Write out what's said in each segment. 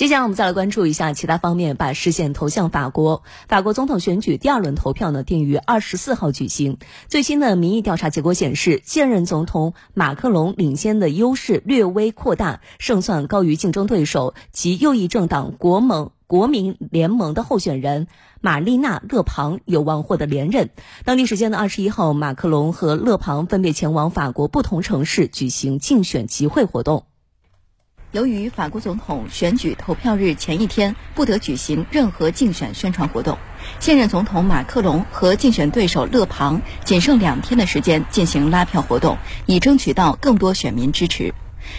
接下来我们再来关注一下其他方面，把视线投向法国。法国总统选举第二轮投票呢定于二十四号举行。最新的民意调查结果显示，现任总统马克龙领先的优势略微扩大，胜算高于竞争对手及右翼政党国盟国民联盟的候选人玛丽娜·勒庞有望获得连任。当地时间的二十一号，马克龙和勒庞分别前往法国不同城市举行竞选集会活动。由于法国总统选举投票日前一天不得举行任何竞选宣传活动，现任总统马克龙和竞选对手勒庞仅剩两天的时间进行拉票活动，以争取到更多选民支持。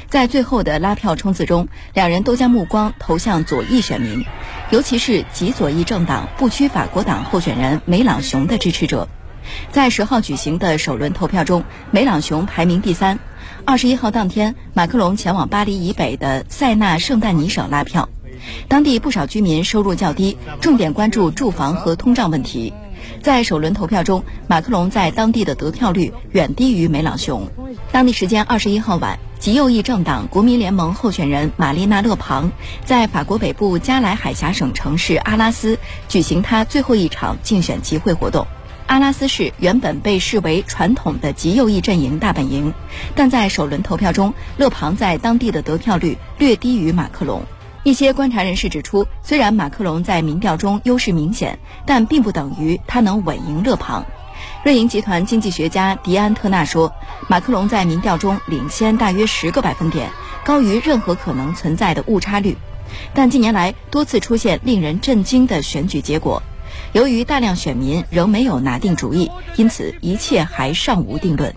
在最后的拉票冲刺中，两人都将目光投向左翼选民，尤其是极左翼政党不屈法国党候选人梅朗雄的支持者。在十号举行的首轮投票中，梅朗雄排名第三。二十一号当天，马克龙前往巴黎以北的塞纳圣诞尼省拉票。当地不少居民收入较低，重点关注住房和通胀问题。在首轮投票中，马克龙在当地的得票率远低于梅朗雄。当地时间二十一号晚，极右翼政党国民联盟候选人玛丽娜·勒庞在法国北部加莱海峡省城市阿拉斯举行他最后一场竞选集会活动。阿拉斯市原本被视为传统的极右翼阵营大本营，但在首轮投票中，勒庞在当地的得票率略低于马克龙。一些观察人士指出，虽然马克龙在民调中优势明显，但并不等于他能稳赢勒庞。瑞银集团经济学家迪安特纳说，马克龙在民调中领先大约十个百分点，高于任何可能存在的误差率。但近年来多次出现令人震惊的选举结果。由于大量选民仍没有拿定主意，因此一切还尚无定论。